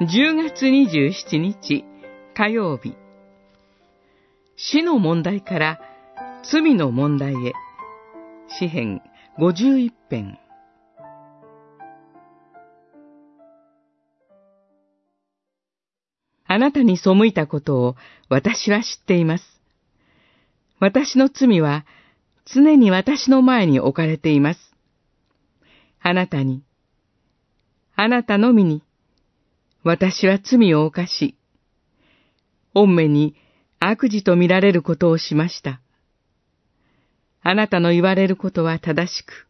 10月27日火曜日死の問題から罪の問題へ詩編51編あなたに背いたことを私は知っています。私の罪は常に私の前に置かれています。あなたに、あなたのみに、私は罪を犯し、御目に悪事と見られることをしました。あなたの言われることは正しく、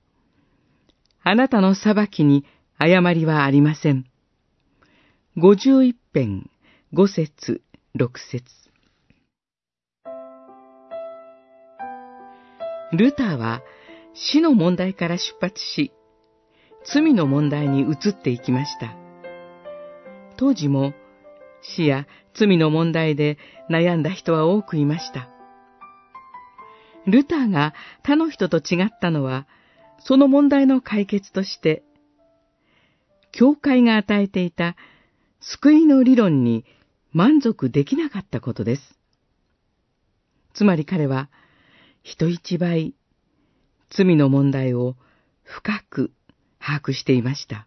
あなたの裁きに誤りはありません。五十一編、五節、六節。ルターは死の問題から出発し、罪の問題に移っていきました。当時も死や罪の問題で悩んだ人は多くいました。ルターが他の人と違ったのは、その問題の解決として、教会が与えていた救いの理論に満足できなかったことです。つまり彼は、人一倍、罪の問題を深く把握していました。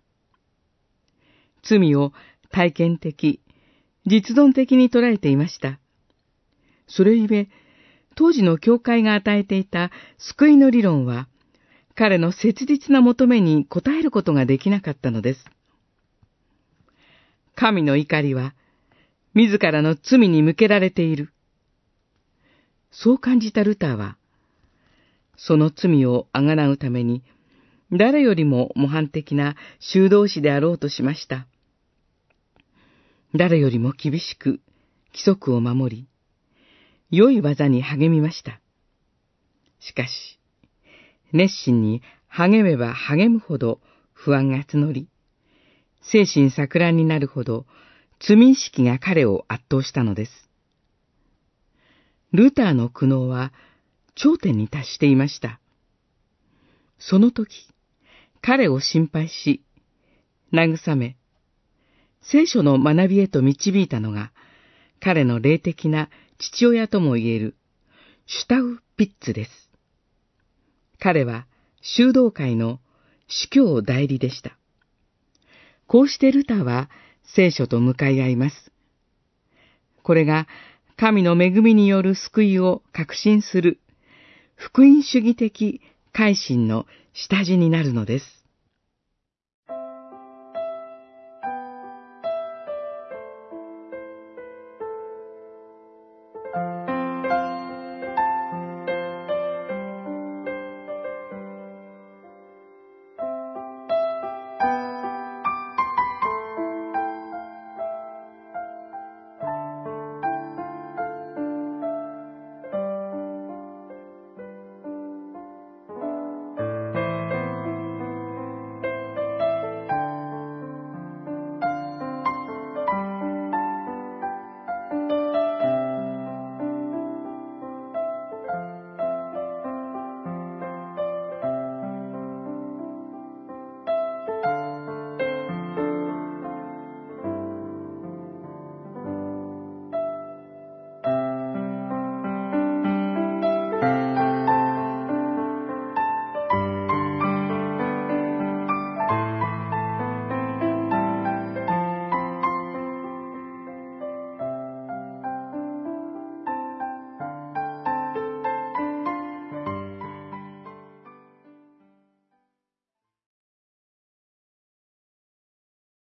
罪を体験的、実存的に捉えていました。それゆえ、当時の教会が与えていた救いの理論は、彼の切実な求めに応えることができなかったのです。神の怒りは、自らの罪に向けられている。そう感じたルターは、その罪をあがなうために、誰よりも模範的な修道士であろうとしました。誰よりも厳しく規則を守り、良い技に励みました。しかし、熱心に励めば励むほど不安が募り、精神錯乱になるほど罪意識が彼を圧倒したのです。ルーターの苦悩は頂点に達していました。その時、彼を心配し、慰め、聖書の学びへと導いたのが、彼の霊的な父親とも言える、シュタウ・ピッツです。彼は修道会の司教代理でした。こうしてルターは聖書と向かい合います。これが神の恵みによる救いを確信する福音主義的改心の下地になるのです。